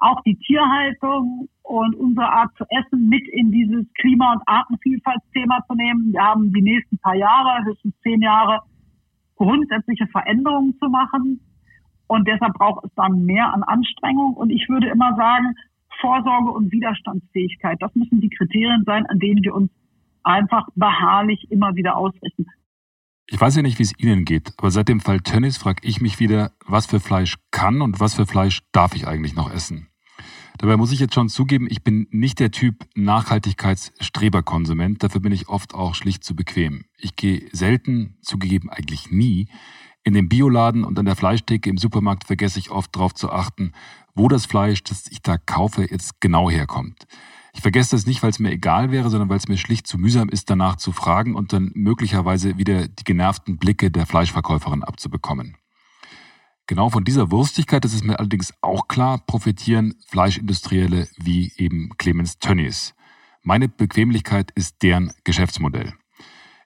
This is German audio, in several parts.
auch die Tierhaltung und unsere Art zu essen mit in dieses Klima- und Artenvielfaltsthema zu nehmen. Wir haben die nächsten paar Jahre, höchstens zehn Jahre, grundsätzliche Veränderungen zu machen. Und deshalb braucht es dann mehr an Anstrengung. Und ich würde immer sagen, Vorsorge und Widerstandsfähigkeit, das müssen die Kriterien sein, an denen wir uns einfach beharrlich immer wieder ausrichten. Ich weiß ja nicht, wie es Ihnen geht, aber seit dem Fall Tönnies frage ich mich wieder, was für Fleisch kann und was für Fleisch darf ich eigentlich noch essen? Dabei muss ich jetzt schon zugeben, ich bin nicht der Typ Nachhaltigkeitsstreberkonsument. Dafür bin ich oft auch schlicht zu bequem. Ich gehe selten, zugegeben eigentlich nie, in den Bioladen und an der Fleischtheke im Supermarkt vergesse ich oft darauf zu achten, wo das Fleisch, das ich da kaufe, jetzt genau herkommt. Ich vergesse das nicht, weil es mir egal wäre, sondern weil es mir schlicht zu mühsam ist, danach zu fragen und dann möglicherweise wieder die genervten Blicke der Fleischverkäuferin abzubekommen. Genau von dieser Wurstigkeit, das ist mir allerdings auch klar, profitieren Fleischindustrielle wie eben Clemens Tönnies. Meine Bequemlichkeit ist deren Geschäftsmodell.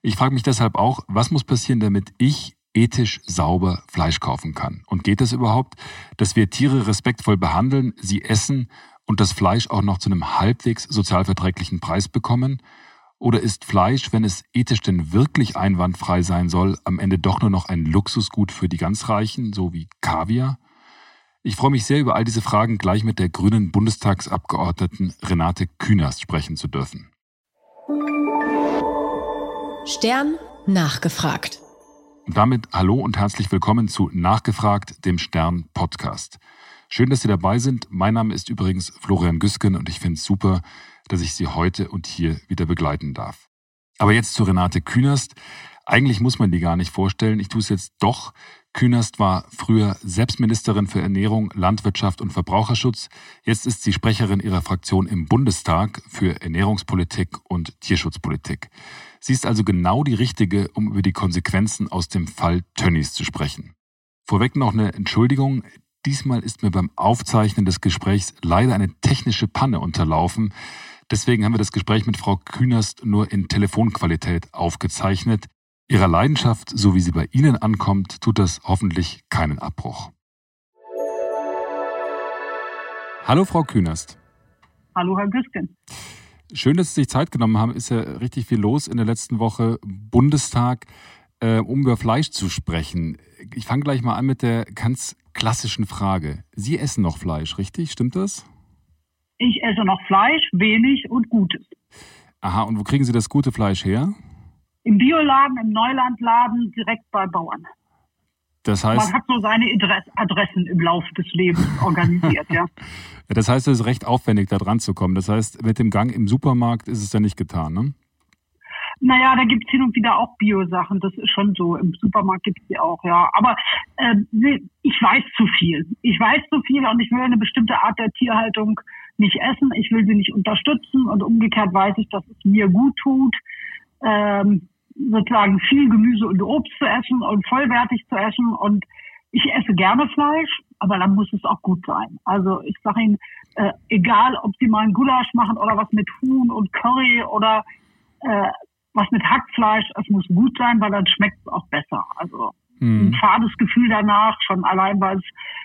Ich frage mich deshalb auch, was muss passieren, damit ich ethisch sauber Fleisch kaufen kann? Und geht es überhaupt, dass wir Tiere respektvoll behandeln, sie essen und das Fleisch auch noch zu einem halbwegs sozialverträglichen Preis bekommen? Oder ist Fleisch, wenn es ethisch denn wirklich einwandfrei sein soll, am Ende doch nur noch ein Luxusgut für die ganz Reichen, so wie Kaviar? Ich freue mich sehr, über all diese Fragen gleich mit der grünen Bundestagsabgeordneten Renate Künast sprechen zu dürfen. Stern nachgefragt. Und damit hallo und herzlich willkommen zu Nachgefragt, dem Stern Podcast. Schön, dass Sie dabei sind. Mein Name ist übrigens Florian Güsken und ich finde es super, dass ich Sie heute und hier wieder begleiten darf. Aber jetzt zu Renate Künast. Eigentlich muss man die gar nicht vorstellen. Ich tue es jetzt doch. Künast war früher Selbstministerin für Ernährung, Landwirtschaft und Verbraucherschutz. Jetzt ist sie Sprecherin ihrer Fraktion im Bundestag für Ernährungspolitik und Tierschutzpolitik. Sie ist also genau die Richtige, um über die Konsequenzen aus dem Fall Tönnies zu sprechen. Vorweg noch eine Entschuldigung. Diesmal ist mir beim Aufzeichnen des Gesprächs leider eine technische Panne unterlaufen. Deswegen haben wir das Gespräch mit Frau Künast nur in Telefonqualität aufgezeichnet. Ihrer Leidenschaft, so wie sie bei Ihnen ankommt, tut das hoffentlich keinen Abbruch. Hallo, Frau Künast. Hallo, Herr Güsken. Schön, dass Sie sich Zeit genommen haben. Ist ja richtig viel los in der letzten Woche. Bundestag, äh, um über Fleisch zu sprechen. Ich fange gleich mal an mit der ganz klassischen Frage. Sie essen noch Fleisch, richtig? Stimmt das? Ich esse noch Fleisch, wenig und Gutes. Aha, und wo kriegen Sie das gute Fleisch her? Im Bioladen, im Neulandladen, direkt bei Bauern. Das heißt, Man hat so seine Adressen im Laufe des Lebens organisiert, ja. Das heißt, es ist recht aufwendig, da dran zu kommen. Das heißt, mit dem Gang im Supermarkt ist es ja nicht getan, ne? Naja, da gibt's hin und wieder auch Bio-Sachen, das ist schon so. Im Supermarkt gibt's die auch, ja. Aber äh, ich weiß zu viel. Ich weiß zu viel und ich will eine bestimmte Art der Tierhaltung nicht essen. Ich will sie nicht unterstützen und umgekehrt weiß ich, dass es mir gut tut, ähm, sozusagen viel Gemüse und Obst zu essen und vollwertig zu essen. Und ich esse gerne Fleisch, aber dann muss es auch gut sein. Also ich sage Ihnen, äh, egal ob Sie mal einen Gulasch machen oder was mit Huhn und Curry oder äh, was mit Hackfleisch, es muss gut sein, weil dann schmeckt es auch besser. Also. Ein fades Gefühl danach, schon allein, weil es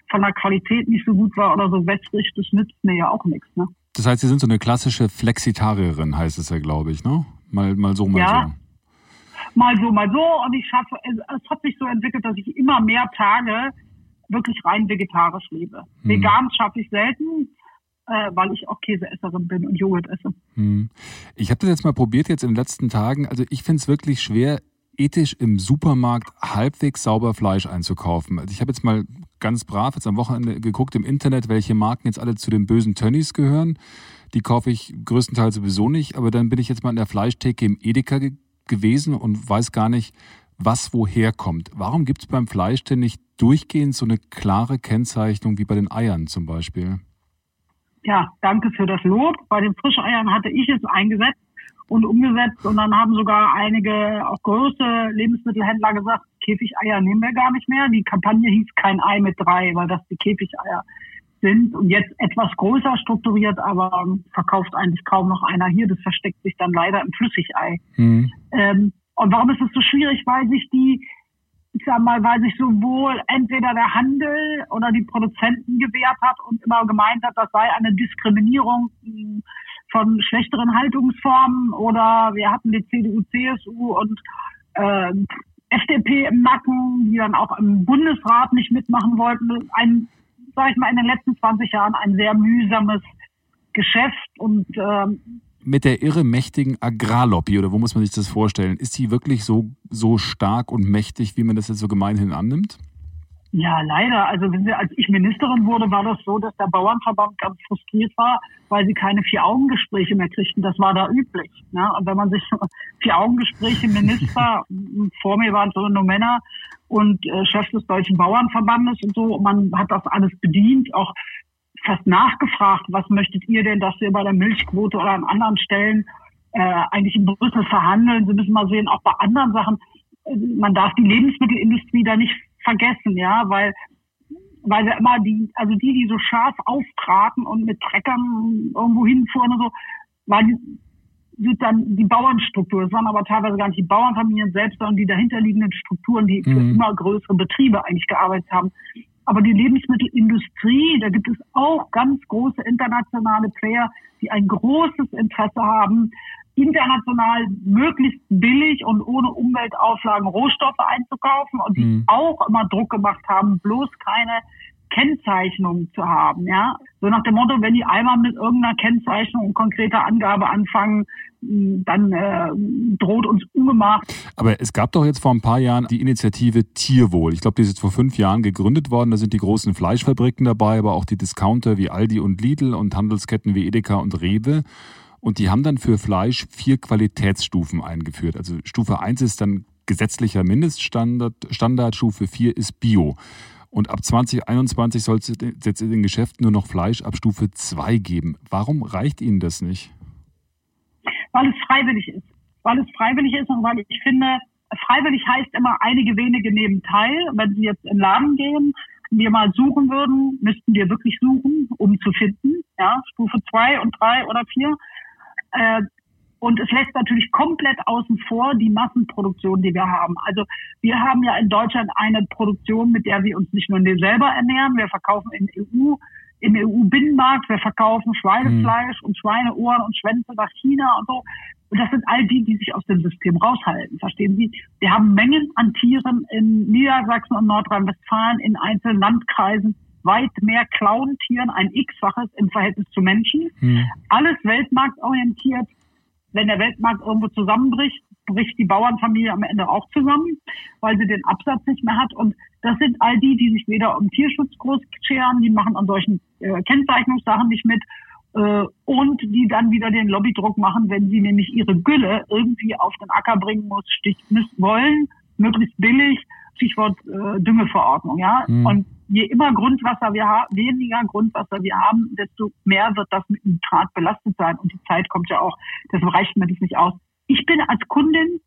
von der Qualität nicht so gut war oder so wässrig, das nützt mir ja auch nichts. Ne? Das heißt, Sie sind so eine klassische Flexitarierin, heißt es ja, glaube ich, ne? Mal, mal so, mal ja. so. Mal so, mal so. Und ich schaffe, es hat sich so entwickelt, dass ich immer mehr Tage wirklich rein vegetarisch lebe. Hm. Vegan schaffe ich selten, äh, weil ich auch Käseesserin bin und Joghurt esse. Hm. Ich habe das jetzt mal probiert jetzt in den letzten Tagen. Also ich finde es wirklich schwer, ethisch im Supermarkt halbwegs sauber Fleisch einzukaufen. Also ich habe jetzt mal ganz brav jetzt am Wochenende geguckt im Internet, welche Marken jetzt alle zu den bösen Tönnies gehören. Die kaufe ich größtenteils sowieso nicht, aber dann bin ich jetzt mal in der Fleischtheke im Edeka ge gewesen und weiß gar nicht, was woher kommt. Warum gibt es beim Fleisch denn nicht durchgehend so eine klare Kennzeichnung wie bei den Eiern zum Beispiel? ja, danke für das Lob. Bei den Frischeiern hatte ich es eingesetzt und umgesetzt und dann haben sogar einige auch große Lebensmittelhändler gesagt, Käfigeier nehmen wir gar nicht mehr. Die Kampagne hieß kein Ei mit drei, weil das die Käfigeier sind und jetzt etwas größer strukturiert, aber verkauft eigentlich kaum noch einer hier. Das versteckt sich dann leider im Flüssigei. Mhm. Ähm, und warum ist es so schwierig? Weil sich die, ich sag mal, weil sich sowohl entweder der Handel oder die Produzenten gewehrt hat und immer gemeint hat, das sei eine Diskriminierung von schlechteren Haltungsformen oder wir hatten die CDU, CSU und äh, FDP im Nacken, die dann auch im Bundesrat nicht mitmachen wollten. Ein, sag ich mal, in den letzten 20 Jahren ein sehr mühsames Geschäft und ähm, mit der irre mächtigen Agrarlobby oder wo muss man sich das vorstellen? Ist die wirklich so, so stark und mächtig, wie man das jetzt so gemeinhin annimmt? Ja, leider. Also wenn sie, als ich Ministerin wurde, war das so, dass der Bauernverband ganz frustriert war, weil sie keine Vier-Augen-Gespräche mehr kriegten. Das war da üblich. Ne? Und wenn man sich Vier-Augen-Gespräche, Minister, vor mir waren so nur Männer und äh, Chef des Deutschen Bauernverbandes und so, man hat das alles bedient, auch fast nachgefragt, was möchtet ihr denn, dass wir bei der Milchquote oder an anderen Stellen äh, eigentlich in Brüssel verhandeln. Sie müssen mal sehen, auch bei anderen Sachen, äh, man darf die Lebensmittelindustrie da nicht vergessen, ja, weil weil wir immer die, also die, die so scharf auftraten und mit Treckern irgendwo hinfuhren und so, war die, sind dann die Bauernstruktur. Das waren aber teilweise gar nicht die Bauernfamilien selbst, sondern die dahinterliegenden Strukturen, die für mhm. immer größere Betriebe eigentlich gearbeitet haben. Aber die Lebensmittelindustrie, da gibt es auch ganz große internationale Player, die ein großes Interesse haben, international möglichst billig und ohne Umweltauflagen Rohstoffe einzukaufen und die mhm. auch immer Druck gemacht haben, bloß keine Kennzeichnung zu haben, ja. So nach dem Motto, wenn die einmal mit irgendeiner Kennzeichnung und konkreter Angabe anfangen, dann äh, droht uns Ungemach. Aber es gab doch jetzt vor ein paar Jahren die Initiative Tierwohl. Ich glaube, die ist jetzt vor fünf Jahren gegründet worden. Da sind die großen Fleischfabriken dabei, aber auch die Discounter wie Aldi und Lidl und Handelsketten wie Edeka und Rewe. Und die haben dann für Fleisch vier Qualitätsstufen eingeführt. Also Stufe 1 ist dann gesetzlicher Mindeststandard, Standard, Stufe 4 ist Bio. Und ab 2021 soll es jetzt in den Geschäften nur noch Fleisch ab Stufe 2 geben. Warum reicht Ihnen das nicht? Weil es freiwillig ist. Weil es freiwillig ist und weil ich finde, freiwillig heißt immer, einige wenige nehmen teil. Wenn Sie jetzt in den Laden gehen, wir mal suchen würden, müssten wir wirklich suchen, um zu finden. Ja, Stufe 2 und 3 oder 4. Äh, und es lässt natürlich komplett außen vor die Massenproduktion, die wir haben. Also wir haben ja in Deutschland eine Produktion, mit der wir uns nicht nur selber ernähren. Wir verkaufen in EU, im EU-Binnenmarkt, wir verkaufen Schweinefleisch mhm. und Schweineohren und Schwänze nach China und so. Und das sind all die, die sich aus dem System raushalten. Verstehen Sie? Wir haben Mengen an Tieren in Niedersachsen und Nordrhein-Westfalen, in einzelnen Landkreisen, weit mehr Clown-Tieren, ein X-faches im Verhältnis zu Menschen. Hm. Alles weltmarktorientiert. Wenn der Weltmarkt irgendwo zusammenbricht, bricht die Bauernfamilie am Ende auch zusammen, weil sie den Absatz nicht mehr hat. Und das sind all die, die sich weder um Tierschutz groß scheren, die machen an solchen äh, Kennzeichnungssachen nicht mit äh, und die dann wieder den Lobbydruck machen, wenn sie nämlich ihre Gülle irgendwie auf den Acker bringen muss, stich, müssen wollen, möglichst billig, Stichwort äh, Düngeverordnung, ja. Mhm. Und je immer Grundwasser wir haben, weniger Grundwasser wir haben, desto mehr wird das mit Nitrat belastet sein. Und die Zeit kommt ja auch, deshalb reicht mir das nicht aus. Ich bin als Kundin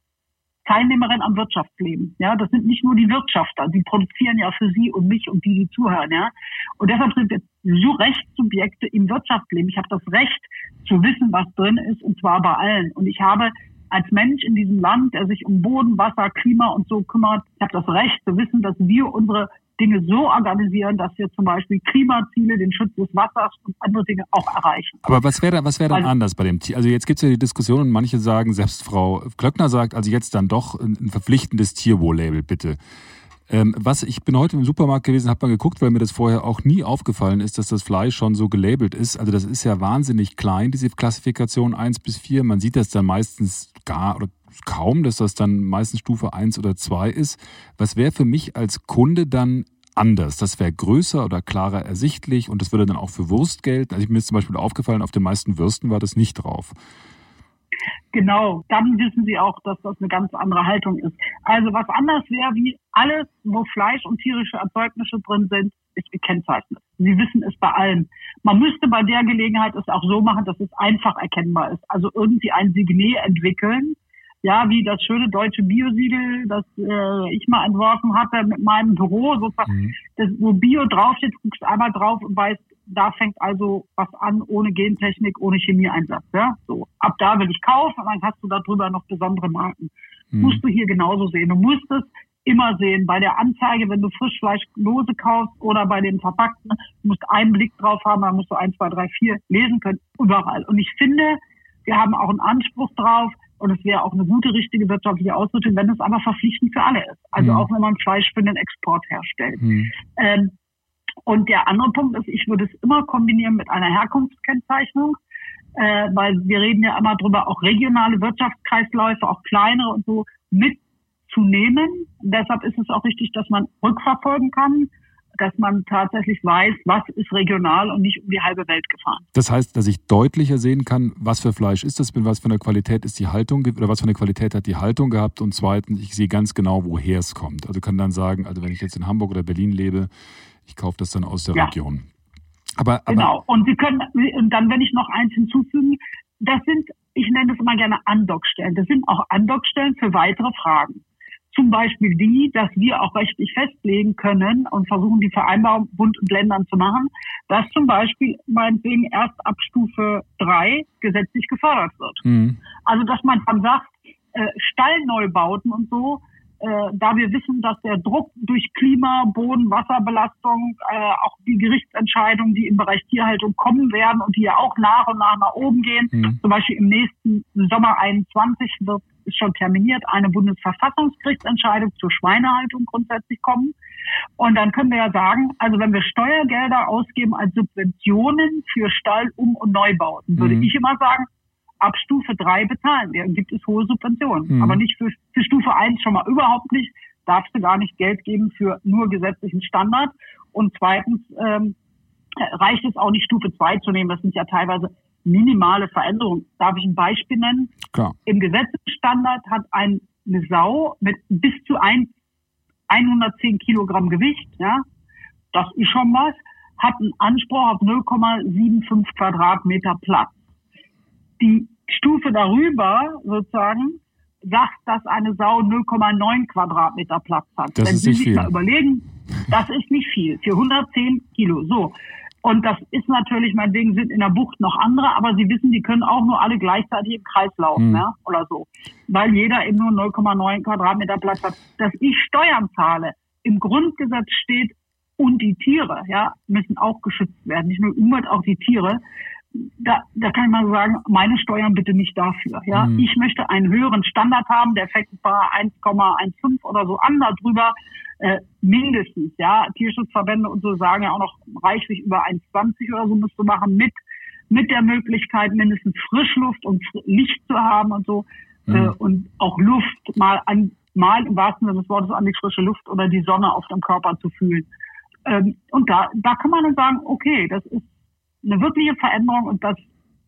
Teilnehmerin am Wirtschaftsleben. Ja, das sind nicht nur die Wirtschafter, die produzieren ja für Sie und mich und die, die zuhören. Ja, und deshalb sind wir so Rechtssubjekte im Wirtschaftsleben. Ich habe das Recht zu wissen, was drin ist, und zwar bei allen. Und ich habe als Mensch in diesem Land, der sich um Boden, Wasser, Klima und so kümmert, ich habe das Recht zu wissen, dass wir unsere Dinge so organisieren, dass wir zum Beispiel Klimaziele, den Schutz des Wassers und andere Dinge auch erreichen. Aber was wäre was wäre dann also, anders bei dem Tier? Also jetzt gibt es ja die Diskussion und manche sagen, selbst Frau Klöckner sagt, also jetzt dann doch ein verpflichtendes Tierwohl-Label, bitte. Ähm, was ich bin heute im Supermarkt gewesen, habe mal geguckt, weil mir das vorher auch nie aufgefallen ist, dass das Fleisch schon so gelabelt ist. Also das ist ja wahnsinnig klein, diese Klassifikation 1 bis 4. Man sieht das dann meistens gar oder kaum, dass das dann meistens Stufe 1 oder 2 ist. Was wäre für mich als Kunde dann anders? Das wäre größer oder klarer ersichtlich und das würde dann auch für Wurst gelten. Also mir ist zum Beispiel aufgefallen, auf den meisten Würsten war das nicht drauf. Genau, dann wissen Sie auch, dass das eine ganz andere Haltung ist. Also was anders wäre, wie alles, wo Fleisch und tierische Erzeugnisse drin sind, ist gekennzeichnet. Sie wissen es bei allen. Man müsste bei der Gelegenheit es auch so machen, dass es einfach erkennbar ist. Also irgendwie ein Signet entwickeln, ja, wie das schöne deutsche Biosiegel, das äh, ich mal entworfen hatte mit meinem Büro, sozusagen, mhm. das, wo Bio draufsteht, guckst einmal drauf und weißt, da fängt also was an ohne Gentechnik, ohne Chemieeinsatz. Ja? So, ab da will ich kaufen und dann hast du darüber noch besondere Marken. Mhm. Musst du hier genauso sehen. Du musst es immer sehen. Bei der Anzeige, wenn du Frischfleisch lose kaufst oder bei den Verpackten, du musst einen Blick drauf haben, dann musst du eins, zwei, drei, vier lesen können, überall. Und ich finde, wir haben auch einen Anspruch drauf, und es wäre auch eine gute, richtige wirtschaftliche Ausrichtung, wenn es aber verpflichtend für alle ist. Also mhm. auch wenn man Fleisch für den Export herstellt. Mhm. Ähm, und der andere Punkt ist, ich würde es immer kombinieren mit einer Herkunftskennzeichnung, äh, weil wir reden ja immer drüber, auch regionale Wirtschaftskreisläufe, auch kleinere und so mitzunehmen. deshalb ist es auch wichtig, dass man rückverfolgen kann dass man tatsächlich weiß, was ist regional und nicht um die halbe Welt gefahren. Das heißt, dass ich deutlicher sehen kann, was für Fleisch ist das, mit was für einer Qualität ist die Haltung oder was für eine Qualität hat die Haltung gehabt und zweitens, ich sehe ganz genau, woher es kommt. Also kann dann sagen, also wenn ich jetzt in Hamburg oder Berlin lebe, ich kaufe das dann aus der ja. Region. Aber, aber genau. Und Sie können, und dann, wenn ich noch eins hinzufügen, das sind, ich nenne das immer gerne Andockstellen. Das sind auch Andockstellen für weitere Fragen. Zum Beispiel die, dass wir auch rechtlich festlegen können und versuchen, die Vereinbarung Bund und Ländern zu machen, dass zum Beispiel meinetwegen erst ab Stufe drei gesetzlich gefördert wird. Mhm. Also, dass man dann sagt, äh, Stallneubauten und so, äh, da wir wissen, dass der Druck durch Klima, Boden, Wasserbelastung, äh, auch die Gerichtsentscheidungen, die im Bereich Tierhaltung kommen werden und die ja auch nach und nach nach oben gehen, mhm. zum Beispiel im nächsten Sommer 21 wird ist schon terminiert, eine Bundesverfassungsgerichtsentscheidung zur Schweinehaltung grundsätzlich kommen. Und dann können wir ja sagen, also wenn wir Steuergelder ausgeben als Subventionen für Stall-, Um- und Neubauten, würde mhm. ich immer sagen, ab Stufe drei bezahlen wir. Gibt es hohe Subventionen. Mhm. Aber nicht für, für Stufe eins schon mal überhaupt nicht. Darfst du gar nicht Geld geben für nur gesetzlichen Standard. Und zweitens ähm, reicht es auch nicht, Stufe zwei zu nehmen. Das sind ja teilweise minimale Veränderung. Darf ich ein Beispiel nennen? Klar. Im Gesetzesstandard hat eine Sau mit bis zu ein, 110 Kilogramm Gewicht, ja, das ist schon was, hat einen Anspruch auf 0,75 Quadratmeter Platz. Die Stufe darüber sozusagen sagt, dass eine Sau 0,9 Quadratmeter Platz hat. Das Wenn Sie sich viel. mal überlegen, das ist nicht viel für 110 Kilo. So, und das ist natürlich, meinetwegen sind in der Bucht noch andere, aber Sie wissen, die können auch nur alle gleichzeitig im Kreis laufen, mhm. ja, oder so. Weil jeder eben nur 0,9 Quadratmeter Platz hat. Dass ich Steuern zahle, im Grundgesetz steht, und die Tiere, ja, müssen auch geschützt werden. Nicht nur Umwelt, auch die Tiere. Da, da kann ich mal sagen, meine Steuern bitte nicht dafür. Ja, mhm. ich möchte einen höheren Standard haben, der fängt bei 1,15 oder so an darüber äh, mindestens, ja. Tierschutzverbände und so sagen ja auch noch reichlich über 1,20 oder so musst du machen mit, mit der Möglichkeit mindestens Frischluft und Licht zu haben und so. Mhm. Äh, und auch Luft mal an, mal im wahrsten Sinne des Wortes an die frische Luft oder die Sonne auf dem Körper zu fühlen. Ähm, und da, da kann man dann sagen, okay, das ist eine wirkliche Veränderung und das,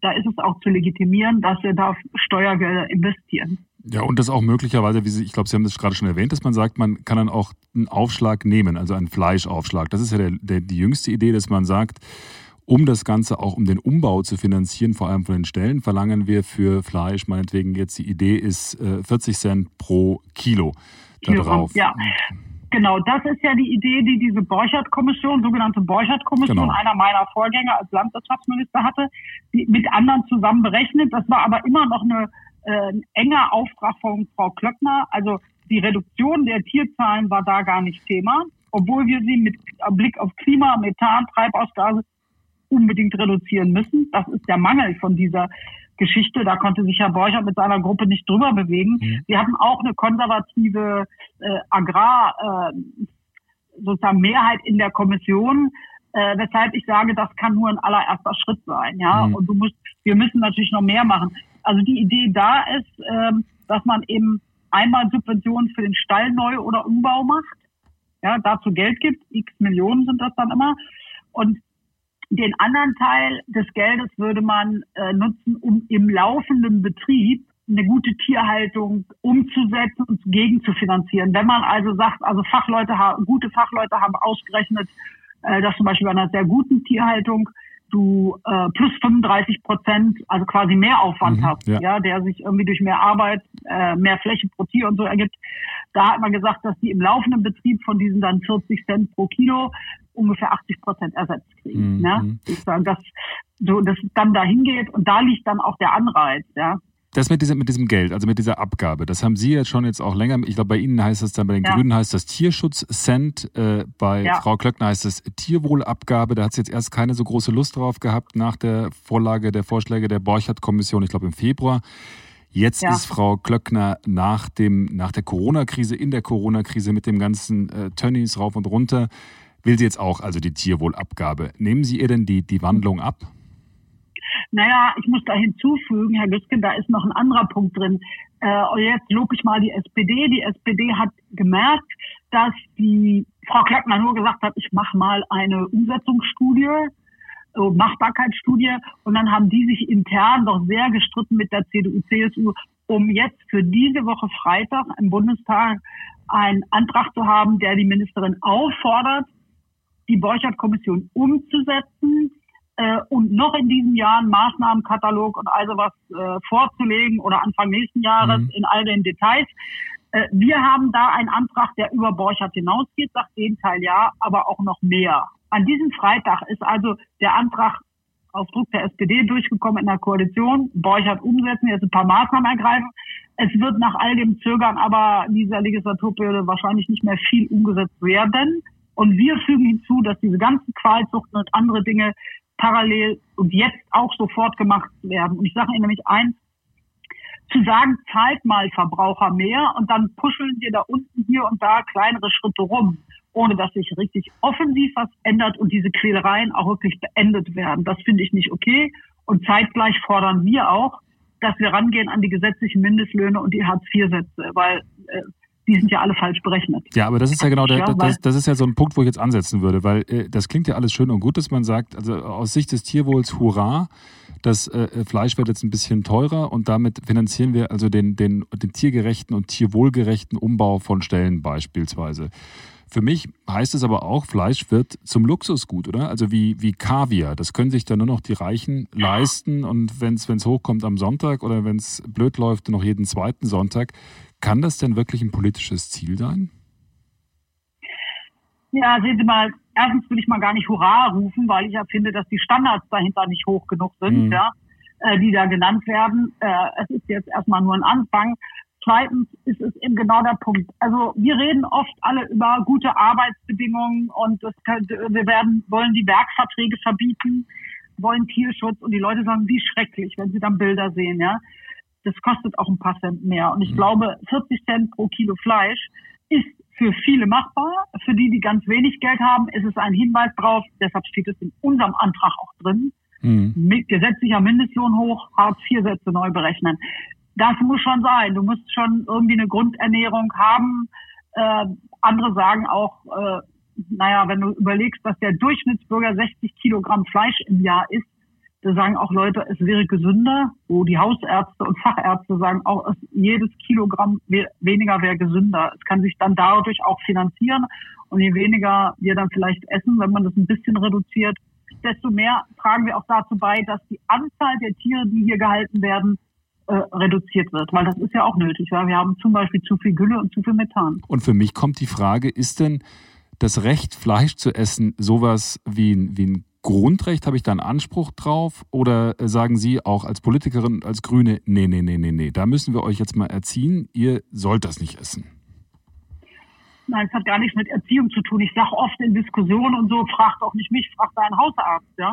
da ist es auch zu legitimieren, dass wir da Steuergelder investieren. Ja, und das auch möglicherweise, wie Sie, ich glaube, Sie haben das gerade schon erwähnt, dass man sagt, man kann dann auch einen Aufschlag nehmen, also einen Fleischaufschlag. Das ist ja der, der, die jüngste Idee, dass man sagt, um das Ganze auch um den Umbau zu finanzieren, vor allem von den Stellen, verlangen wir für Fleisch, meinetwegen jetzt die Idee ist äh, 40 Cent pro Kilo da drauf. Ja. Genau, das ist ja die Idee, die diese Borchert-Kommission, sogenannte Borchert-Kommission, genau. einer meiner Vorgänger als Landwirtschaftsminister hatte, die mit anderen zusammen berechnet. Das war aber immer noch eine äh, ein enger Auftrag von Frau Klöckner. Also die Reduktion der Tierzahlen war da gar nicht Thema, obwohl wir sie mit Blick auf Klima, Methan, Treibhausgase unbedingt reduzieren müssen. Das ist der Mangel von dieser Geschichte. Da konnte sich Herr Borcher mit seiner Gruppe nicht drüber bewegen. Mhm. Wir hatten auch eine konservative äh, Agrar, äh, sozusagen Mehrheit in der Kommission, äh, weshalb ich sage, das kann nur ein allererster Schritt sein. Ja, mhm. und du musst, wir müssen natürlich noch mehr machen. Also die Idee da ist, ähm, dass man eben einmal Subventionen für den Stall neu oder Umbau macht, ja, dazu Geld gibt, x Millionen sind das dann immer. Und den anderen Teil des Geldes würde man äh, nutzen, um im laufenden Betrieb eine gute Tierhaltung umzusetzen und gegen zu finanzieren. Wenn man also sagt, also Fachleute haben, gute Fachleute haben ausgerechnet, äh, dass zum Beispiel bei einer sehr guten Tierhaltung du äh, plus 35 Prozent, also quasi mehr Aufwand mhm, hast, ja. ja. der sich irgendwie durch mehr Arbeit, äh, mehr Fläche pro Tier und so ergibt. Da hat man gesagt, dass die im laufenden Betrieb von diesen dann 40 Cent pro Kilo ungefähr 80 Prozent ersetzt kriegen. Mhm. Ne? Sage, dass so, dass es dann dahin geht und da liegt dann auch der Anreiz, ja. Das mit diesem, mit diesem Geld, also mit dieser Abgabe, das haben Sie jetzt schon jetzt auch länger. Ich glaube, bei Ihnen heißt das dann, bei den ja. Grünen heißt das Tierschutz-Cent, äh, bei ja. Frau Klöckner heißt es Tierwohlabgabe. Da hat sie jetzt erst keine so große Lust drauf gehabt nach der Vorlage der Vorschläge der Borchert-Kommission, ich glaube im Februar. Jetzt ja. ist Frau Klöckner nach, dem, nach der Corona-Krise, in der Corona-Krise mit dem ganzen äh, Tönnies rauf und runter, will sie jetzt auch also die Tierwohlabgabe. Nehmen Sie ihr denn die, die Wandlung ab? Naja, ich muss da hinzufügen, Herr Güsken, da ist noch ein anderer Punkt drin. Äh, jetzt lobe ich mal die SPD. Die SPD hat gemerkt, dass die Frau Klöckner nur gesagt hat, ich mache mal eine Umsetzungsstudie, äh, Machbarkeitsstudie. Und dann haben die sich intern doch sehr gestritten mit der CDU, CSU, um jetzt für diese Woche Freitag im Bundestag einen Antrag zu haben, der die Ministerin auffordert, die Borchert-Kommission umzusetzen äh, und noch in diesem Jahr einen Maßnahmenkatalog und also was äh, vorzulegen oder Anfang nächsten Jahres mhm. in all den Details. Äh, wir haben da einen Antrag, der über Borchert hinausgeht, sagt den Teil ja, aber auch noch mehr. An diesem Freitag ist also der Antrag auf Druck der SPD durchgekommen in der Koalition. Borchert umsetzen, jetzt ein paar Maßnahmen ergreifen. Es wird nach all dem Zögern aber dieser Legislaturperiode wahrscheinlich nicht mehr viel umgesetzt werden. Und wir fügen hinzu, dass diese ganzen Qualzuchten und andere Dinge parallel und jetzt auch sofort gemacht werden. Und ich sage Ihnen nämlich eins, zu sagen, zahlt mal Verbraucher mehr und dann puscheln wir da unten hier und da kleinere Schritte rum, ohne dass sich richtig offensiv was ändert und diese Quälereien auch wirklich beendet werden. Das finde ich nicht okay. Und zeitgleich fordern wir auch, dass wir rangehen an die gesetzlichen Mindestlöhne und die Hartz-IV-Sätze, weil äh, die sind ja alle falsch berechnet. Ja, aber das ist ja genau der, das, das ist ja so ein Punkt, wo ich jetzt ansetzen würde, weil äh, das klingt ja alles schön und gut, dass man sagt, also aus Sicht des Tierwohls, hurra, das äh, Fleisch wird jetzt ein bisschen teurer und damit finanzieren wir also den, den, den tiergerechten und tierwohlgerechten Umbau von Stellen beispielsweise. Für mich heißt es aber auch, Fleisch wird zum Luxusgut, oder? Also wie, wie Kaviar. Das können sich dann nur noch die Reichen leisten und wenn es hochkommt am Sonntag oder wenn es blöd läuft, noch jeden zweiten Sonntag. Kann das denn wirklich ein politisches Ziel sein? Ja, sehen Sie mal, erstens will ich mal gar nicht Hurra rufen, weil ich ja finde, dass die Standards dahinter nicht hoch genug sind, mhm. ja, äh, die da genannt werden. Äh, es ist jetzt erstmal nur ein Anfang. Zweitens ist es eben genau der Punkt. Also wir reden oft alle über gute Arbeitsbedingungen und das wir werden, wollen die Werkverträge verbieten, wollen Tierschutz und die Leute sagen, wie schrecklich, wenn sie dann Bilder sehen, ja das kostet auch ein paar Cent mehr. Und ich mhm. glaube, 40 Cent pro Kilo Fleisch ist für viele machbar. Für die, die ganz wenig Geld haben, ist es ein Hinweis drauf. Deshalb steht es in unserem Antrag auch drin. Mhm. Mit gesetzlicher Mindestlohn hoch, Hartz-IV-Sätze neu berechnen. Das muss schon sein. Du musst schon irgendwie eine Grundernährung haben. Äh, andere sagen auch, äh, naja, wenn du überlegst, dass der Durchschnittsbürger 60 Kilogramm Fleisch im Jahr isst, da sagen auch Leute, es wäre gesünder, wo die Hausärzte und Fachärzte sagen auch, jedes Kilogramm weniger wäre gesünder. Es kann sich dann dadurch auch finanzieren. Und je weniger wir dann vielleicht essen, wenn man das ein bisschen reduziert, desto mehr tragen wir auch dazu bei, dass die Anzahl der Tiere, die hier gehalten werden, äh, reduziert wird, weil das ist ja auch nötig. Weil wir haben zum Beispiel zu viel Gülle und zu viel Methan. Und für mich kommt die Frage, ist denn das Recht, Fleisch zu essen, sowas wie ein, wie ein Grundrecht? Habe ich da einen Anspruch drauf? Oder sagen Sie auch als Politikerin, als Grüne, nee, nee, nee, nee, nee, da müssen wir euch jetzt mal erziehen, ihr sollt das nicht essen? Nein, es hat gar nichts mit Erziehung zu tun. Ich sage oft in Diskussionen und so, fragt auch nicht mich, fragt deinen Hausarzt, ja.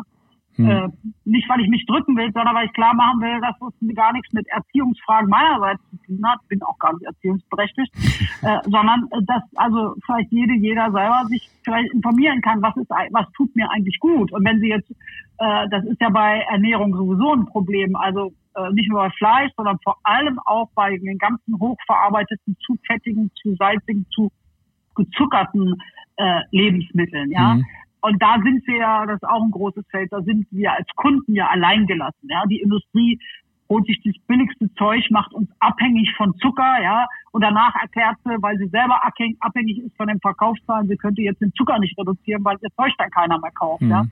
Hm. Äh, nicht, weil ich mich drücken will, sondern weil ich klar machen will, dass das gar nichts mit Erziehungsfragen meinerseits zu tun hat. Bin auch gar nicht erziehungsberechtigt, äh, sondern äh, dass also vielleicht jede, jeder selber sich vielleicht informieren kann, was ist, was tut mir eigentlich gut. Und wenn Sie jetzt, äh, das ist ja bei Ernährung sowieso ein Problem. Also äh, nicht nur bei Fleisch, sondern vor allem auch bei den ganzen hochverarbeiteten, zu fettigen, zu salzigen, zu gezuckerten äh, Lebensmitteln. Ja. Mhm. Und da sind wir ja, das ist auch ein großes Feld, da sind wir als Kunden ja alleingelassen. Ja, die Industrie holt sich das billigste Zeug, macht uns abhängig von Zucker, ja, und danach erklärt sie, weil sie selber abhängig ist von den Verkaufszahlen, sie könnte jetzt den Zucker nicht reduzieren, weil ihr Zeug dann keiner mehr kauft. Mhm. Ja?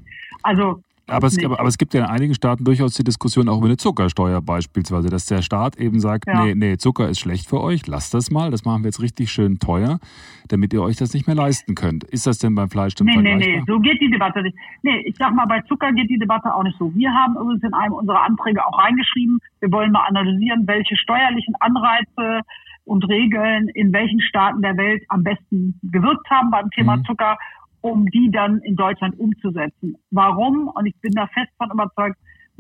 Also aber es, aber, aber es, gibt ja in einigen Staaten durchaus die Diskussion auch über eine Zuckersteuer beispielsweise, dass der Staat eben sagt, ja. nee, nee, Zucker ist schlecht für euch, lasst das mal, das machen wir jetzt richtig schön teuer, damit ihr euch das nicht mehr leisten könnt. Ist das denn beim Fleisch denn nee, vergleichbar? Nee, nee, so geht die Debatte nicht. Nee, ich sag mal, bei Zucker geht die Debatte auch nicht so. Wir haben übrigens in einem unserer Anträge auch reingeschrieben, wir wollen mal analysieren, welche steuerlichen Anreize und Regeln in welchen Staaten der Welt am besten gewirkt haben beim Thema mhm. Zucker um die dann in Deutschland umzusetzen. Warum? Und ich bin da fest von überzeugt,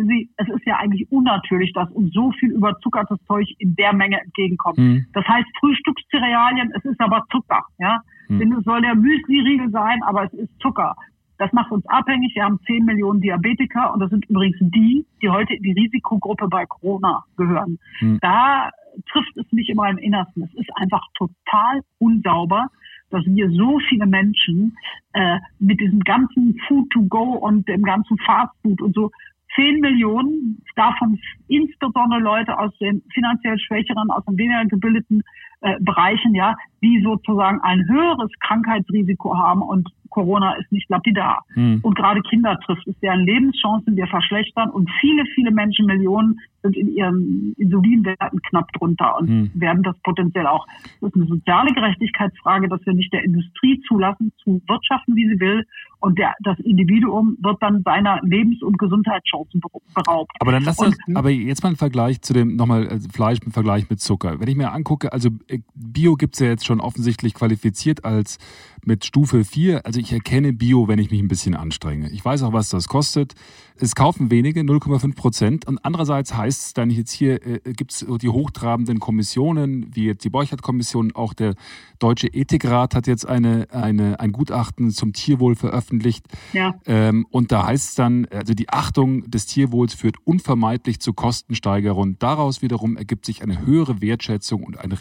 Sie, es ist ja eigentlich unnatürlich, dass uns so viel überzuckertes Zeug in der Menge entgegenkommt. Mhm. Das heißt Frühstückscerealien, es ist aber Zucker, ja. Mhm. Es soll der Müsli-Riegel sein, aber es ist Zucker. Das macht uns abhängig. Wir haben 10 Millionen Diabetiker und das sind übrigens die, die heute in die Risikogruppe bei Corona gehören. Mhm. Da trifft es mich immer im Innersten. Es ist einfach total unsauber dass wir so viele Menschen äh, mit diesem ganzen Food to go und dem ganzen Fast Food und so zehn Millionen, davon insbesondere Leute aus den finanziell schwächeren, aus den weniger gebildeten äh, Bereichen, ja, die sozusagen ein höheres Krankheitsrisiko haben und Corona ist nicht lapidar. Hm. Und gerade Kinder trifft es, deren Lebenschancen wir verschlechtern und viele, viele Menschen, Millionen sind in ihren Insulinwerten knapp drunter und hm. werden das potenziell auch. Das ist eine soziale Gerechtigkeitsfrage, dass wir nicht der Industrie zulassen, zu wirtschaften, wie sie will. Und der, das Individuum wird dann seiner Lebens- und Gesundheitschancen beraubt. Aber dann lass uns, aber jetzt mal ein Vergleich zu dem, nochmal also Fleisch im Vergleich mit Zucker. Wenn ich mir angucke, also äh, Bio gibt es ja jetzt schon offensichtlich qualifiziert als mit Stufe 4. Also ich erkenne Bio, wenn ich mich ein bisschen anstrenge. Ich weiß auch, was das kostet. Es kaufen wenige, 0,5 Prozent. Und andererseits heißt es dann jetzt hier, äh, gibt es die hochtrabenden Kommissionen, wie jetzt die Borchert-Kommission, auch der Deutsche Ethikrat hat jetzt eine, eine, ein Gutachten zum Tierwohl veröffentlicht. Ja. Ähm, und da heißt es dann, also die Achtung des Tierwohls führt unvermeidlich zu Kostensteigerungen. Daraus wiederum ergibt sich eine höhere Wertschätzung und ein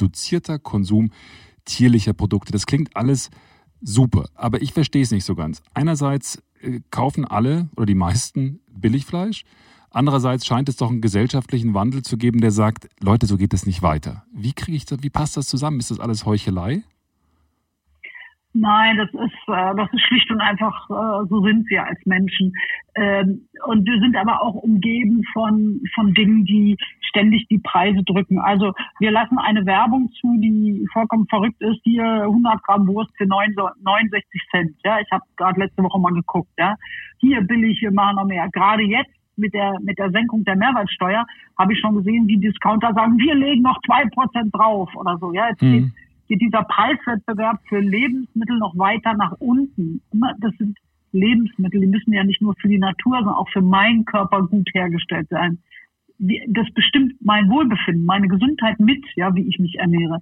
reduzierter Konsum tierlicher Produkte. Das klingt alles super, aber ich verstehe es nicht so ganz. Einerseits äh, kaufen alle oder die meisten Billigfleisch. Andererseits scheint es doch einen gesellschaftlichen Wandel zu geben, der sagt, Leute, so geht es nicht weiter. Wie kriege ich das, wie passt das zusammen? Ist das alles Heuchelei? Nein, das ist, äh, das ist schlicht und einfach, äh, so sind wir als Menschen. Ähm, und wir sind aber auch umgeben von, von Dingen, die ständig die Preise drücken. Also wir lassen eine Werbung zu, die vollkommen verrückt ist. Hier 100 Gramm Wurst für 69 Cent. Ja, ich habe gerade letzte Woche mal geguckt. Ja, hier billig, wir machen noch mehr. Gerade jetzt mit der mit der Senkung der Mehrwertsteuer habe ich schon gesehen, wie Discounter sagen, wir legen noch zwei Prozent drauf oder so. Ja, jetzt mhm geht dieser Preiswettbewerb für Lebensmittel noch weiter nach unten. Das sind Lebensmittel, die müssen ja nicht nur für die Natur, sondern auch für meinen Körper gut hergestellt sein. Das bestimmt mein Wohlbefinden, meine Gesundheit mit, ja, wie ich mich ernähre.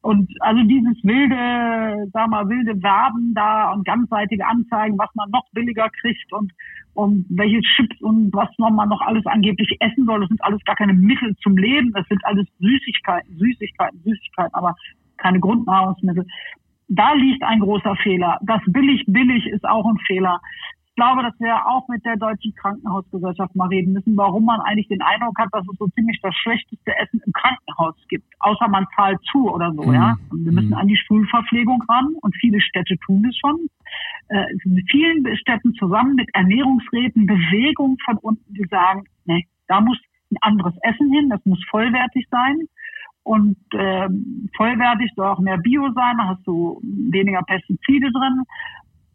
Und also dieses wilde, sag mal, wilde Werben da und ganzseitige Anzeigen, was man noch billiger kriegt und, und welche Chips und was man noch alles angeblich essen soll, das sind alles gar keine Mittel zum Leben, das sind alles Süßigkeiten, Süßigkeiten, Süßigkeiten, aber keine Grundnahrungsmittel. Da liegt ein großer Fehler. Das billig, billig ist auch ein Fehler. Ich glaube, dass wir auch mit der Deutschen Krankenhausgesellschaft mal reden müssen, warum man eigentlich den Eindruck hat, dass es so ziemlich das schlechteste Essen im Krankenhaus gibt. Außer man zahlt zu oder so, mhm. ja. Wir müssen mhm. an die Schulverpflegung ran und viele Städte tun das schon. Äh, mit vielen Städten zusammen mit Ernährungsräten, Bewegung von unten, die sagen, nee, da muss ein anderes Essen hin, das muss vollwertig sein und äh, vollwertig soll auch mehr Bio sein, da hast du weniger Pestizide drin.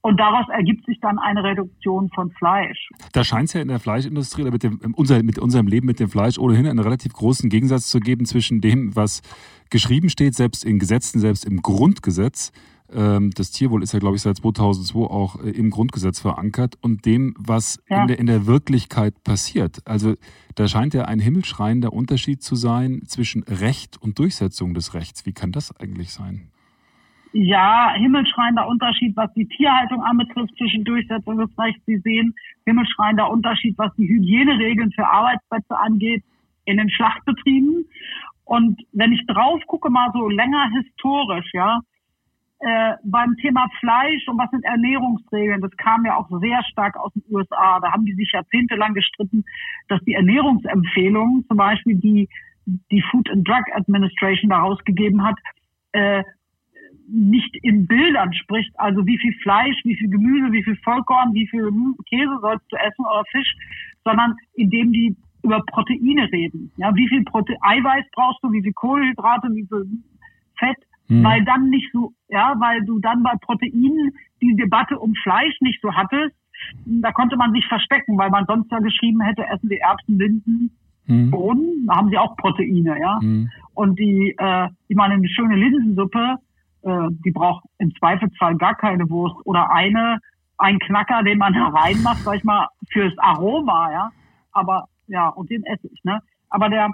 Und daraus ergibt sich dann eine Reduktion von Fleisch. Da scheint es ja in der Fleischindustrie oder mit, dem, unser, mit unserem Leben mit dem Fleisch ohnehin einen relativ großen Gegensatz zu geben zwischen dem, was geschrieben steht, selbst in Gesetzen, selbst im Grundgesetz, das Tierwohl ist ja, glaube ich, seit 2002 auch äh, im Grundgesetz verankert und dem, was ja. in, der, in der Wirklichkeit passiert. Also da scheint ja ein himmelschreiender Unterschied zu sein zwischen Recht und Durchsetzung des Rechts. Wie kann das eigentlich sein? Ja, himmelschreiender Unterschied, was die Tierhaltung anbetrifft zwischen Durchsetzung des Rechts. Sie sehen, himmelschreiender Unterschied, was die Hygieneregeln für Arbeitsplätze angeht in den Schlachtbetrieben. Und wenn ich drauf gucke, mal so länger historisch, ja, äh, beim Thema Fleisch und was sind Ernährungsregeln, das kam ja auch sehr stark aus den USA. Da haben die sich jahrzehntelang gestritten, dass die Ernährungsempfehlungen, zum Beispiel die die Food and Drug Administration daraus gegeben hat, äh, nicht in Bildern spricht, also wie viel Fleisch, wie viel Gemüse, wie viel Vollkorn, wie viel Käse sollst du essen oder Fisch, sondern indem die über Proteine reden. Ja, wie viel Prote Eiweiß brauchst du, wie viel Kohlenhydrate, wie viel Fett, hm. weil dann nicht so, ja, weil du dann bei Proteinen die Debatte um Fleisch nicht so hattest. Da konnte man sich verstecken, weil man sonst ja geschrieben hätte, essen die Erbsen, Linsen, hm. Bohnen, da haben sie auch Proteine, ja. Hm. Und die, äh, ich meine, eine schöne Linsensuppe, äh, die braucht im Zweifelsfall gar keine Wurst oder eine, ein Knacker, den man hereinmacht, sag ich mal, fürs Aroma, ja. Aber ja, und den esse ich, ne? Aber der,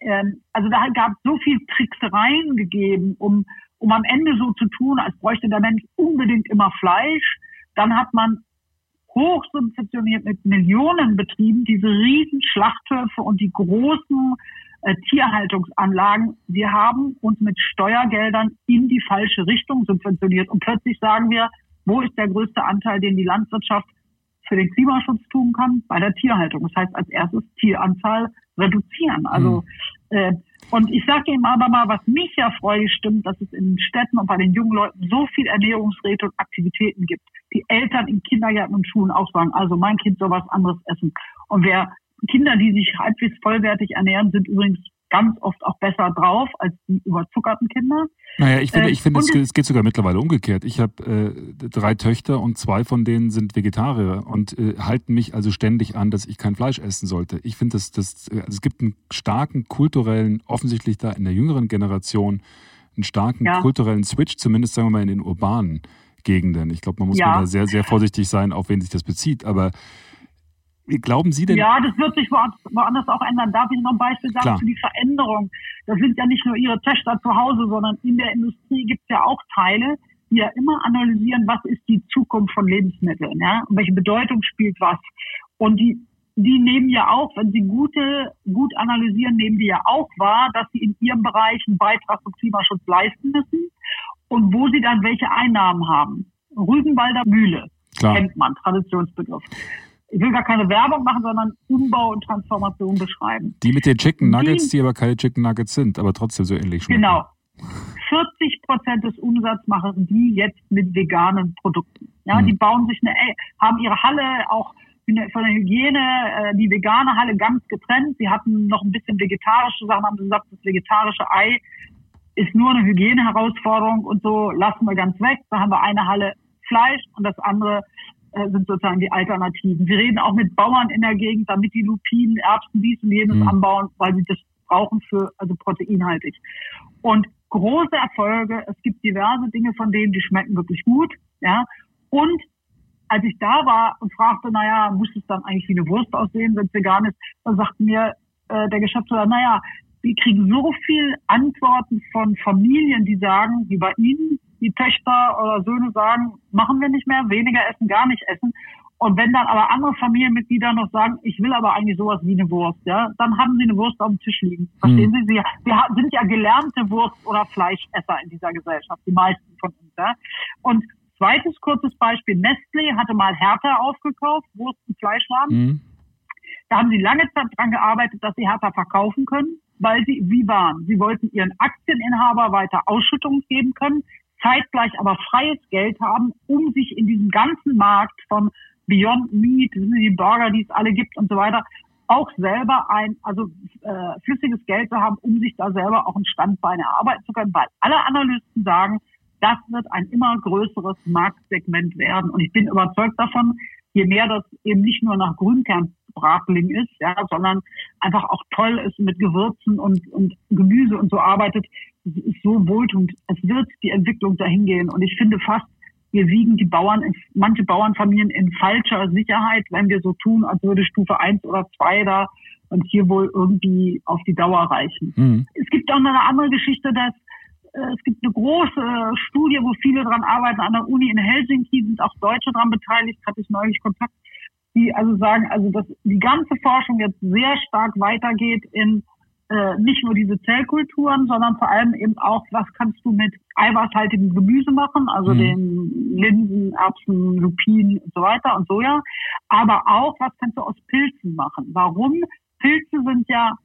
ähm, also da gab so viel Tricksereien gegeben, um, um am Ende so zu tun, als bräuchte der Mensch unbedingt immer Fleisch. Dann hat man hochsubventioniert mit Millionen betrieben, diese riesen Schlachthöfe und die großen äh, Tierhaltungsanlagen. Wir haben uns mit Steuergeldern in die falsche Richtung subventioniert. Und plötzlich sagen wir, wo ist der größte Anteil, den die Landwirtschaft für den Klimaschutz tun kann? Bei der Tierhaltung. Das heißt als erstes Tieranzahl reduzieren. Also mhm. äh, und ich sage Ihnen aber mal, was mich ja freudig stimmt, dass es in Städten und bei den jungen Leuten so viel Ernährungsräte und Aktivitäten gibt. Die Eltern in Kindergärten und Schulen auch sagen, also mein Kind soll was anderes essen. Und wer Kinder, die sich halbwegs vollwertig ernähren, sind übrigens ganz oft auch besser drauf als die überzuckerten Kinder. Naja, ich finde, äh, ich finde, es, es, geht sogar mittlerweile umgekehrt. Ich habe äh, drei Töchter und zwei von denen sind Vegetarier und äh, halten mich also ständig an, dass ich kein Fleisch essen sollte. Ich finde, dass das, also es gibt einen starken kulturellen, offensichtlich da in der jüngeren Generation, einen starken ja. kulturellen Switch, zumindest sagen wir mal in den urbanen Gegenden. Ich glaube, man muss ja. da sehr, sehr vorsichtig sein, auf wen sich das bezieht. Aber Glauben Sie denn? Ja, das wird sich woanders auch ändern. Darf ich noch ein Beispiel sagen Klar. für die Veränderung? Das sind ja nicht nur Ihre Töchter zu Hause, sondern in der Industrie gibt es ja auch Teile, die ja immer analysieren, was ist die Zukunft von Lebensmitteln, ja, und welche Bedeutung spielt was. Und die, die nehmen ja auch, wenn sie gute, gut analysieren, nehmen die ja auch wahr, dass sie in ihrem Bereich einen Beitrag zum Klimaschutz leisten müssen und wo sie dann welche Einnahmen haben. Rügenwalder Mühle Klar. kennt man, Traditionsbegriff ich will gar keine Werbung machen, sondern Umbau und Transformation beschreiben. Die mit den Chicken Nuggets, die, die aber keine Chicken Nuggets sind, aber trotzdem so ähnlich schmecken. Genau. 40 Prozent des Umsatzes machen die jetzt mit veganen Produkten. Ja, hm. die bauen sich eine, haben ihre Halle auch von der Hygiene, äh, die vegane Halle ganz getrennt. Sie hatten noch ein bisschen vegetarische Sachen, haben gesagt, das vegetarische Ei ist nur eine Hygieneherausforderung und so lassen wir ganz weg. Da haben wir eine Halle Fleisch und das andere äh, sind sozusagen die Alternativen. Wir reden auch mit Bauern in der Gegend, damit die Lupinen, Erbsen, dies und jenes mhm. anbauen, weil sie das brauchen für, also proteinhaltig. Und große Erfolge, es gibt diverse Dinge von denen, die schmecken wirklich gut, ja. Und als ich da war und fragte, naja, muss es dann eigentlich wie eine Wurst aussehen, wenn es vegan ist, dann sagte mir äh, der Geschäftsführer, naja, wir kriegen so viel Antworten von Familien, die sagen, wie bei Ihnen, die Töchter oder Söhne sagen, machen wir nicht mehr, weniger essen, gar nicht essen. Und wenn dann aber andere Familienmitglieder noch sagen, ich will aber eigentlich sowas wie eine Wurst, ja, dann haben sie eine Wurst auf dem Tisch liegen. Verstehen hm. Sie? Sie wir sind ja gelernte Wurst- oder Fleischesser in dieser Gesellschaft, die meisten von uns. Ja. Und zweites kurzes Beispiel, Nestlé hatte mal Hertha aufgekauft, Wurst- und Fleischwaren. Hm. Da haben sie lange Zeit dran gearbeitet, dass sie Hertha verkaufen können, weil sie wie waren. Sie wollten ihren Aktieninhaber weiter Ausschüttungen geben können zeitgleich aber freies Geld haben, um sich in diesem ganzen Markt von Beyond Meat, die Burger, die es alle gibt und so weiter, auch selber ein, also äh, flüssiges Geld zu haben, um sich da selber auch ein Standbein erarbeiten zu können, weil alle Analysten sagen, das wird ein immer größeres Marktsegment werden. Und ich bin überzeugt davon, je mehr das eben nicht nur nach Grünkernbratling ist, ja, sondern einfach auch toll ist mit Gewürzen und, und Gemüse und so arbeitet, es ist so wohltuend. Es wird die Entwicklung dahin gehen. Und ich finde fast, wir wiegen die Bauern, in, manche Bauernfamilien in falscher Sicherheit, wenn wir so tun, als würde Stufe 1 oder 2 da und hier wohl irgendwie auf die Dauer reichen. Mhm. Es gibt auch noch eine andere Geschichte, dass äh, es gibt eine große Studie, wo viele dran arbeiten. An der Uni in Helsinki sind auch Deutsche dran beteiligt, hatte ich neulich Kontakt, die also sagen, also dass die ganze Forschung jetzt sehr stark weitergeht in äh, nicht nur diese Zellkulturen, sondern vor allem eben auch, was kannst du mit eiweißhaltigem Gemüse machen, also mhm. den Linsen, Erbsen, Lupinen und so weiter und Soja, aber auch, was kannst du aus Pilzen machen. Warum? Pilze sind ja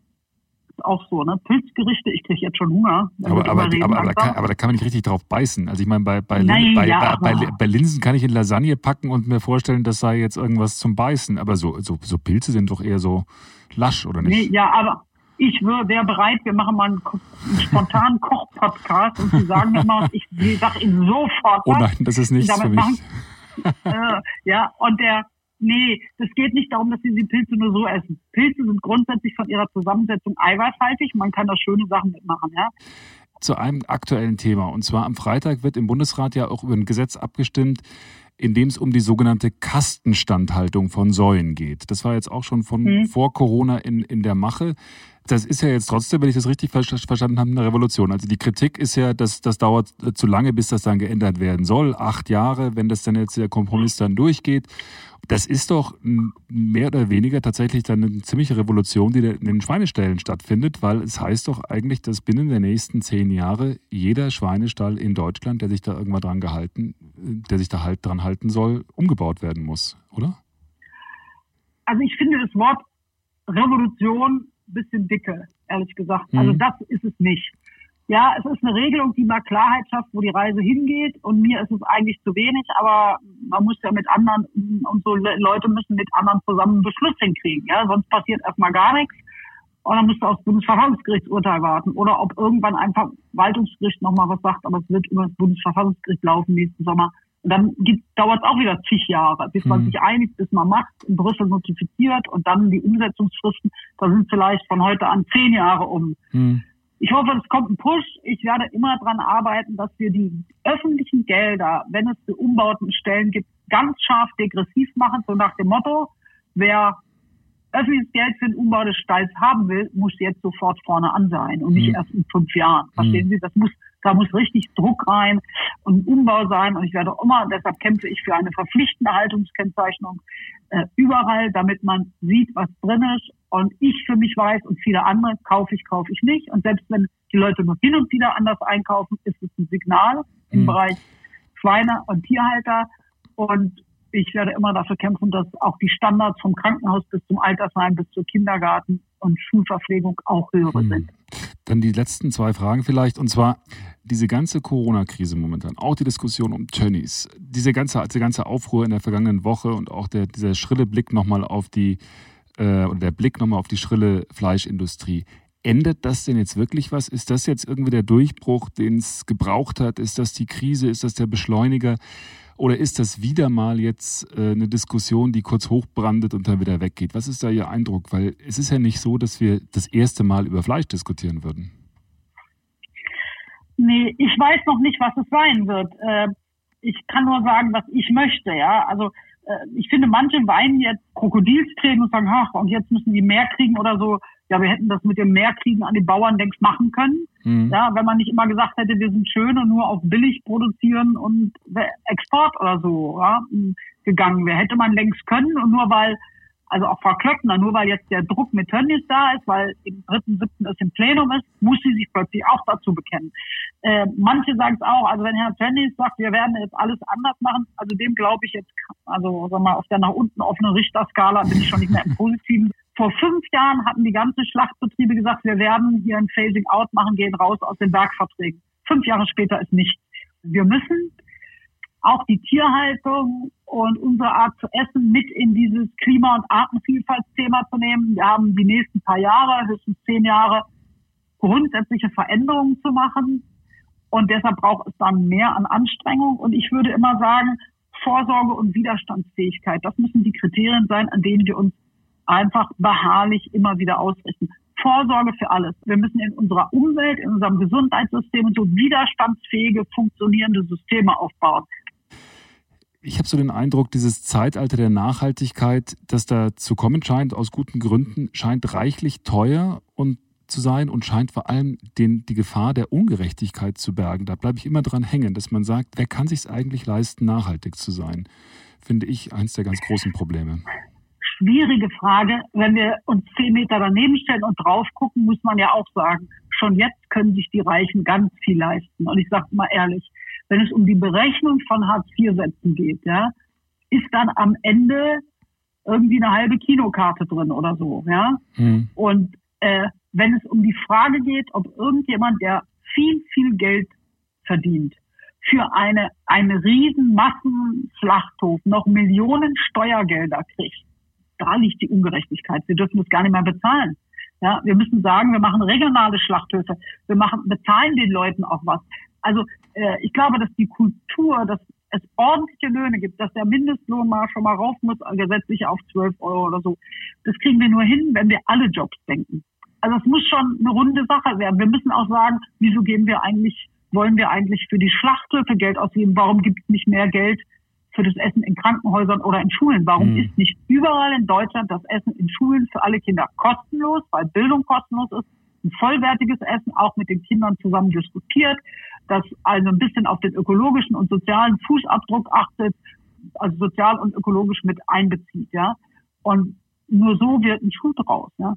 auch so, ne? Pilzgerichte, ich kriege jetzt schon Hunger. Aber, aber, reden, aber, aber, da kann, aber, da kann, man nicht richtig drauf beißen. Also ich meine, bei, bei, Nein, bei, ja, bei, bei, Linsen kann ich in Lasagne packen und mir vorstellen, das sei jetzt irgendwas zum Beißen. Aber so, so, so Pilze sind doch eher so lasch, oder nicht? Nee, ja, aber ich wäre bereit, wir machen mal einen, einen spontanen Koch-Podcast und Sie sagen mir mal, ich, sage Ihnen sofort. Oh nein, das ist nichts für mich. Machen, äh, ja, und der, nee, es geht nicht darum, dass Sie die Pilze nur so essen. Pilze sind grundsätzlich von ihrer Zusammensetzung eiweißhaltig. Man kann da schöne Sachen mitmachen, ja. Zu einem aktuellen Thema. Und zwar am Freitag wird im Bundesrat ja auch über ein Gesetz abgestimmt, in dem es um die sogenannte Kastenstandhaltung von Säuen geht. Das war jetzt auch schon von mhm. vor Corona in, in der Mache. Das ist ja jetzt trotzdem, wenn ich das richtig verstanden habe, eine Revolution. Also die Kritik ist ja, dass das dauert zu lange, bis das dann geändert werden soll. Acht Jahre, wenn das dann jetzt der Kompromiss dann durchgeht. Das ist doch mehr oder weniger tatsächlich dann eine ziemliche Revolution, die in den Schweineställen stattfindet, weil es heißt doch eigentlich, dass binnen der nächsten zehn Jahre jeder Schweinestall in Deutschland, der sich da irgendwann dran gehalten, der sich da halt dran halten soll, umgebaut werden muss, oder? Also ich finde das Wort Revolution bisschen dicke, ehrlich gesagt. Also mhm. das ist es nicht. Ja, es ist eine Regelung, die mal Klarheit schafft, wo die Reise hingeht. Und mir ist es eigentlich zu wenig, aber man muss ja mit anderen und so Leute müssen mit anderen zusammen einen Beschluss hinkriegen. Ja, sonst passiert erstmal gar nichts. Und dann müsste aufs Bundesverfassungsgerichtsurteil warten. Oder ob irgendwann einfach Verwaltungsgericht nochmal was sagt, aber es wird über das Bundesverfassungsgericht laufen nächsten Sommer. Und dann dauert es auch wieder zig Jahre, bis man mhm. sich einigt, bis man macht, in Brüssel notifiziert und dann die Umsetzungsfristen, da sind vielleicht von heute an zehn Jahre um. Mhm. Ich hoffe, es kommt ein Push. Ich werde immer daran arbeiten, dass wir die öffentlichen Gelder, wenn es für Umbauten Stellen gibt, ganz scharf degressiv machen, so nach dem Motto, wer öffentliches Geld für den Umbau des Stalls haben will, muss jetzt sofort vorne an sein und nicht mhm. erst in fünf Jahren. Verstehen mhm. Sie? Das muss, da muss richtig Druck rein und Umbau sein. Und ich werde immer, deshalb kämpfe ich für eine verpflichtende Haltungskennzeichnung äh, überall, damit man sieht, was drin ist. Und ich für mich weiß und viele andere, kaufe ich, kaufe ich nicht. Und selbst wenn die Leute nur hin und wieder anders einkaufen, ist es ein Signal im mhm. Bereich Schweine und Tierhalter. Und ich werde immer dafür kämpfen, dass auch die Standards vom Krankenhaus bis zum Altersheim, bis zur Kindergarten und Schulverpflegung auch höhere hm. sind. Dann die letzten zwei Fragen vielleicht. Und zwar diese ganze Corona-Krise momentan, auch die Diskussion um Tönnies, diese ganze, diese ganze Aufruhr in der vergangenen Woche und auch der, dieser schrille Blick nochmal auf die, äh, oder der Blick nochmal auf die schrille Fleischindustrie. Ändert das denn jetzt wirklich was? Ist das jetzt irgendwie der Durchbruch, den es gebraucht hat? Ist das die Krise? Ist das der Beschleuniger? Oder ist das wieder mal jetzt äh, eine Diskussion, die kurz hochbrandet und dann wieder weggeht? Was ist da Ihr Eindruck? Weil es ist ja nicht so, dass wir das erste Mal über Fleisch diskutieren würden. Nee, ich weiß noch nicht, was es sein wird. Äh, ich kann nur sagen, was ich möchte, ja. Also äh, ich finde, manche weinen jetzt Krokodilstränen und sagen, ach, und jetzt müssen die mehr kriegen oder so ja, wir hätten das mit dem Mehrkriegen an die Bauern längst machen können. Mhm. Ja, wenn man nicht immer gesagt hätte, wir sind schön und nur auf billig produzieren und Export oder so ja, gegangen wäre. Hätte man längst können und nur weil, also auch Frau Klöckner, nur weil jetzt der Druck mit Tönnies da ist, weil im dritten, siebten es im Plenum ist, muss sie sich plötzlich auch dazu bekennen. Äh, manche sagen es auch, also wenn Herr Tönnies sagt, wir werden jetzt alles anders machen, also dem glaube ich jetzt, also sag mal, auf der nach unten offenen Richterskala bin ich schon nicht mehr im Positiven vor fünf Jahren hatten die ganzen Schlachtbetriebe gesagt, wir werden hier ein Phasing Out machen, gehen raus aus den Bergverträgen. Fünf Jahre später ist nichts. Wir müssen auch die Tierhaltung und unsere Art zu essen mit in dieses Klima- und Artenvielfaltsthema zu nehmen. Wir haben die nächsten paar Jahre, höchstens zehn Jahre, grundsätzliche Veränderungen zu machen. Und deshalb braucht es dann mehr an Anstrengung. Und ich würde immer sagen, Vorsorge und Widerstandsfähigkeit, das müssen die Kriterien sein, an denen wir uns einfach beharrlich immer wieder ausrichten. Vorsorge für alles. Wir müssen in unserer Umwelt, in unserem Gesundheitssystem so widerstandsfähige, funktionierende Systeme aufbauen. Ich habe so den Eindruck, dieses Zeitalter der Nachhaltigkeit, das da zu kommen scheint, aus guten Gründen, scheint reichlich teuer und zu sein und scheint vor allem den, die Gefahr der Ungerechtigkeit zu bergen. Da bleibe ich immer dran hängen, dass man sagt, wer kann sich es eigentlich leisten, nachhaltig zu sein? Finde ich eins der ganz großen Probleme schwierige Frage. Wenn wir uns zehn Meter daneben stellen und drauf gucken, muss man ja auch sagen, schon jetzt können sich die Reichen ganz viel leisten. Und ich sage mal ehrlich, wenn es um die Berechnung von Hartz-IV-Sätzen geht, ja, ist dann am Ende irgendwie eine halbe Kinokarte drin oder so, ja. Mhm. Und äh, wenn es um die Frage geht, ob irgendjemand, der viel, viel Geld verdient, für eine, einen riesen Massenschlachthof noch Millionen Steuergelder kriegt. Da liegt die Ungerechtigkeit. Wir dürfen das gar nicht mehr bezahlen. Ja, wir müssen sagen, wir machen regionale Schlachthöfe. Wir machen, bezahlen den Leuten auch was. Also, äh, ich glaube, dass die Kultur, dass es ordentliche Löhne gibt, dass der Mindestlohn mal schon mal rauf muss, gesetzlich auf 12 Euro oder so. Das kriegen wir nur hin, wenn wir alle Jobs denken. Also es muss schon eine runde Sache werden. Wir müssen auch sagen, wieso geben wir eigentlich, wollen wir eigentlich für die Schlachthöfe Geld ausgeben? Warum gibt es nicht mehr Geld für das Essen in Krankenhäusern oder in Schulen? Warum mhm. ist nicht überall in Deutschland das Essen in Schulen für alle Kinder kostenlos, weil Bildung kostenlos ist? Ein vollwertiges Essen, auch mit den Kindern zusammen diskutiert, das also ein bisschen auf den ökologischen und sozialen Fußabdruck achtet, also sozial und ökologisch mit einbezieht, ja. Und nur so wird ein Schuh draus, ja.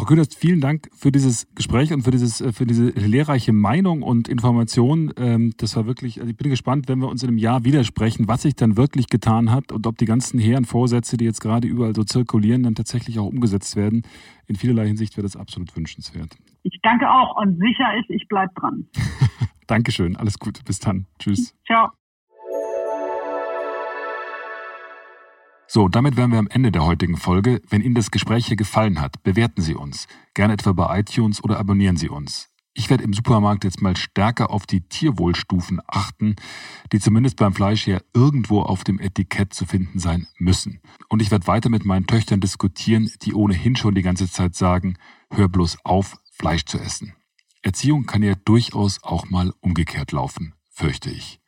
Frau Köderst, vielen Dank für dieses Gespräch und für, dieses, äh, für diese lehrreiche Meinung und Information. Ähm, das war wirklich, also ich bin gespannt, wenn wir uns in einem Jahr widersprechen, was sich dann wirklich getan hat und ob die ganzen hehren Vorsätze, die jetzt gerade überall so zirkulieren, dann tatsächlich auch umgesetzt werden. In vielerlei Hinsicht wäre das absolut wünschenswert. Ich danke auch und sicher ist, ich bleibe dran. Dankeschön, alles Gute, bis dann. Tschüss. Ciao. So, damit wären wir am Ende der heutigen Folge. Wenn Ihnen das Gespräch hier gefallen hat, bewerten Sie uns. Gerne etwa bei iTunes oder abonnieren Sie uns. Ich werde im Supermarkt jetzt mal stärker auf die Tierwohlstufen achten, die zumindest beim Fleisch ja irgendwo auf dem Etikett zu finden sein müssen. Und ich werde weiter mit meinen Töchtern diskutieren, die ohnehin schon die ganze Zeit sagen, hör bloß auf, Fleisch zu essen. Erziehung kann ja durchaus auch mal umgekehrt laufen, fürchte ich.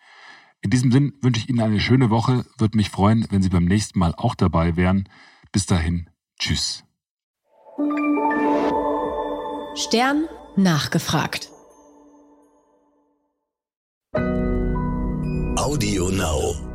In diesem Sinn wünsche ich Ihnen eine schöne Woche. Würde mich freuen, wenn Sie beim nächsten Mal auch dabei wären. Bis dahin, tschüss. Stern nachgefragt. Audio Now.